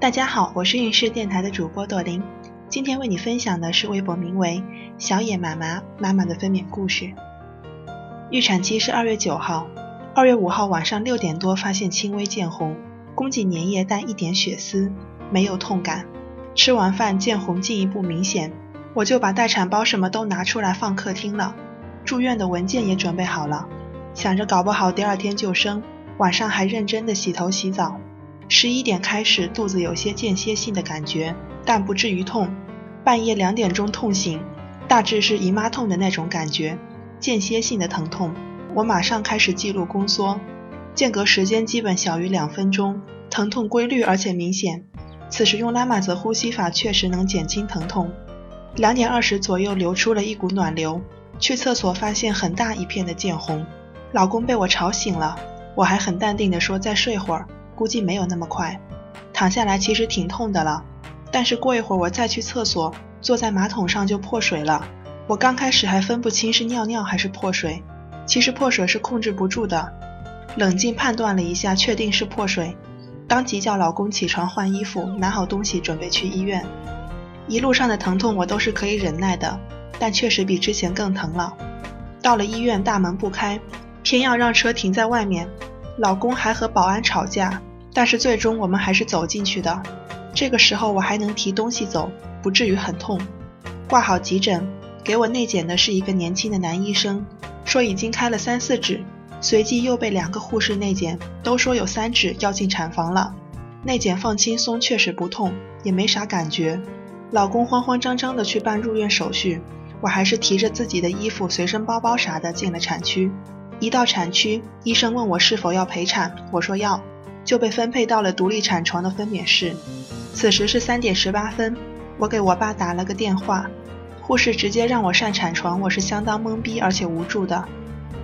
大家好，我是运势电台的主播朵琳，今天为你分享的是微博名为“小野妈妈妈妈”的分娩故事。预产期是二月九号，二月五号晚上六点多发现轻微见红，宫颈粘液带一点血丝，没有痛感。吃完饭见红进一步明显，我就把待产包什么都拿出来放客厅了，住院的文件也准备好了，想着搞不好第二天就生，晚上还认真的洗头洗澡。十一点开始，肚子有些间歇性的感觉，但不至于痛。半夜两点钟痛醒，大致是姨妈痛的那种感觉，间歇性的疼痛。我马上开始记录宫缩，间隔时间基本小于两分钟，疼痛规律而且明显。此时用拉玛泽呼吸法确实能减轻疼痛。两点二十左右流出了一股暖流，去厕所发现很大一片的见红，老公被我吵醒了，我还很淡定的说再睡会儿。估计没有那么快，躺下来其实挺痛的了，但是过一会儿我再去厕所，坐在马桶上就破水了。我刚开始还分不清是尿尿还是破水，其实破水是控制不住的。冷静判断了一下，确定是破水，当即叫老公起床换衣服，拿好东西准备去医院。一路上的疼痛我都是可以忍耐的，但确实比之前更疼了。到了医院，大门不开，偏要让车停在外面，老公还和保安吵架。但是最终我们还是走进去的。这个时候我还能提东西走，不至于很痛。挂好急诊，给我内检的是一个年轻的男医生，说已经开了三四指。随即又被两个护士内检，都说有三指要进产房了。内检放轻松，确实不痛，也没啥感觉。老公慌慌张张的去办入院手续，我还是提着自己的衣服、随身包包啥的进了产区。一到产区，医生问我是否要陪产，我说要。就被分配到了独立产床的分娩室。此时是三点十八分，我给我爸打了个电话，护士直接让我上产床，我是相当懵逼而且无助的。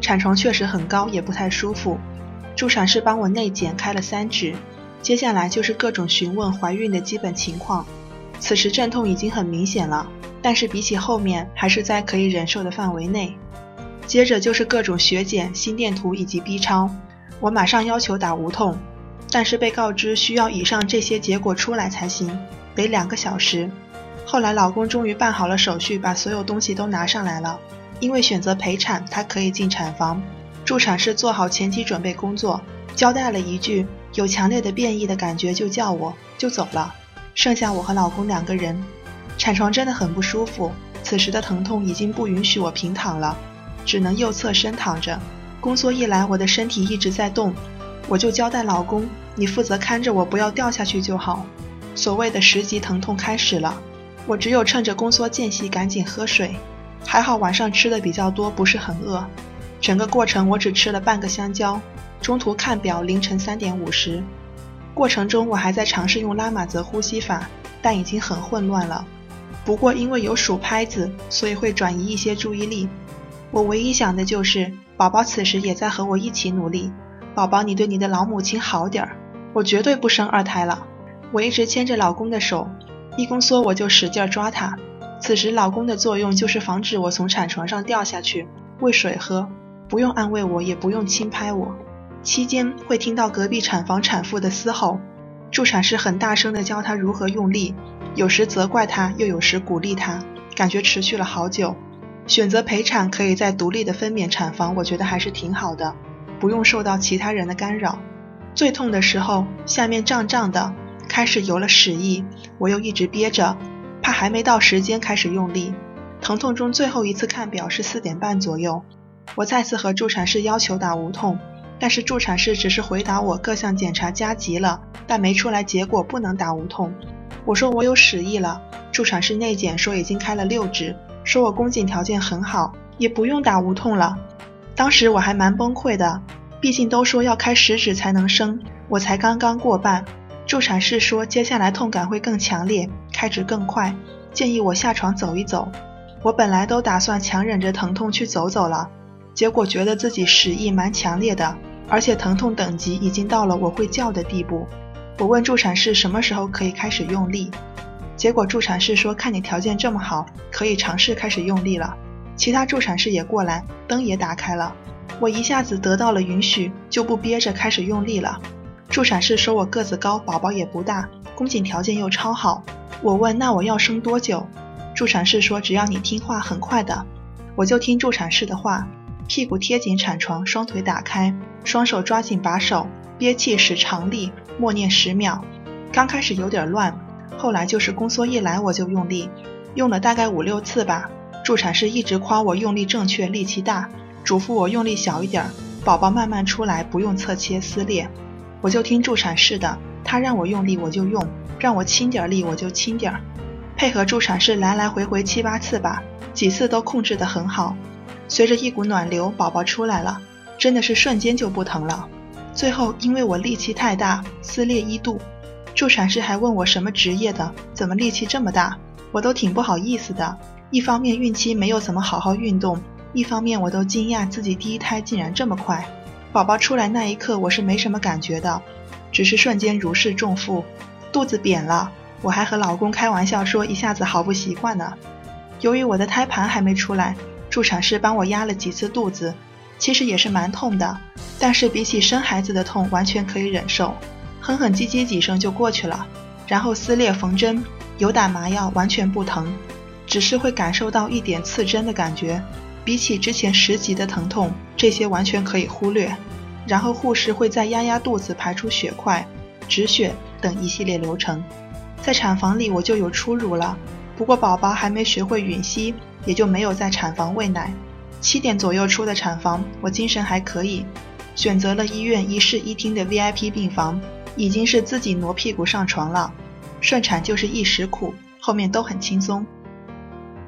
产床确实很高，也不太舒服。助产士帮我内检开了三指，接下来就是各种询问怀孕的基本情况。此时阵痛已经很明显了，但是比起后面还是在可以忍受的范围内。接着就是各种血检、心电图以及 B 超，我马上要求打无痛。但是被告知需要以上这些结果出来才行，得两个小时。后来老公终于办好了手续，把所有东西都拿上来了。因为选择陪产，他可以进产房。助产士做好前期准备工作，交代了一句：“有强烈的变异的感觉就叫我，就走了。”剩下我和老公两个人。产床真的很不舒服，此时的疼痛已经不允许我平躺了，只能右侧身躺着。宫缩一来，我的身体一直在动。我就交代老公，你负责看着我，不要掉下去就好。所谓的十级疼痛开始了，我只有趁着宫缩间隙赶紧喝水。还好晚上吃的比较多，不是很饿。整个过程我只吃了半个香蕉。中途看表，凌晨三点五十。过程中我还在尝试用拉玛泽呼吸法，但已经很混乱了。不过因为有数拍子，所以会转移一些注意力。我唯一想的就是宝宝此时也在和我一起努力。宝宝，你对你的老母亲好点儿，我绝对不生二胎了。我一直牵着老公的手，一宫缩我就使劲抓他。此时老公的作用就是防止我从产床上掉下去，喂水喝，不用安慰我，也不用轻拍我。期间会听到隔壁产房产妇的嘶吼，助产士很大声的教她如何用力，有时责怪她，又有时鼓励她，感觉持续了好久。选择陪产可以在独立的分娩产房，我觉得还是挺好的。不用受到其他人的干扰。最痛的时候，下面胀胀的，开始有了屎意，我又一直憋着，怕还没到时间开始用力。疼痛中最后一次看表是四点半左右，我再次和助产士要求打无痛，但是助产士只是回答我各项检查加急了，但没出来结果不能打无痛。我说我有屎意了，助产士内检说已经开了六指，说我宫颈条件很好，也不用打无痛了。当时我还蛮崩溃的，毕竟都说要开十指才能生，我才刚刚过半。助产士说接下来痛感会更强烈，开指更快，建议我下床走一走。我本来都打算强忍着疼痛去走走了，结果觉得自己屎意蛮强烈的，而且疼痛等级已经到了我会叫的地步。我问助产士什么时候可以开始用力，结果助产士说看你条件这么好，可以尝试开始用力了。其他助产士也过来，灯也打开了，我一下子得到了允许，就不憋着开始用力了。助产士说我个子高，宝宝也不大，宫颈条件又超好。我问那我要生多久？助产士说只要你听话，很快的。我就听助产士的话，屁股贴紧产床，双腿打开，双手抓紧把手，憋气使长力，默念十秒。刚开始有点乱，后来就是宫缩一来我就用力，用了大概五六次吧。助产士一直夸我用力正确，力气大，嘱咐我用力小一点，宝宝慢慢出来，不用侧切撕裂。我就听助产士的，他让我用力我就用，让我轻点力我就轻点儿，配合助产士来来回回七八次吧，几次都控制得很好。随着一股暖流，宝宝出来了，真的是瞬间就不疼了。最后因为我力气太大，撕裂一度，助产士还问我什么职业的，怎么力气这么大，我都挺不好意思的。一方面孕期没有怎么好好运动，一方面我都惊讶自己第一胎竟然这么快。宝宝出来那一刻，我是没什么感觉的，只是瞬间如释重负，肚子扁了。我还和老公开玩笑说，一下子好不习惯呢。由于我的胎盘还没出来，助产士帮我压了几次肚子，其实也是蛮痛的，但是比起生孩子的痛，完全可以忍受，哼哼唧唧几声就过去了。然后撕裂缝针，有打麻药，完全不疼，只是会感受到一点刺针的感觉。比起之前十级的疼痛，这些完全可以忽略。然后护士会再压压肚子，排出血块、止血等一系列流程。在产房里我就有初乳了，不过宝宝还没学会吮吸，也就没有在产房喂奶。七点左右出的产房，我精神还可以，选择了医院一室一厅的 VIP 病房，已经是自己挪屁股上床了。顺产就是一时苦，后面都很轻松。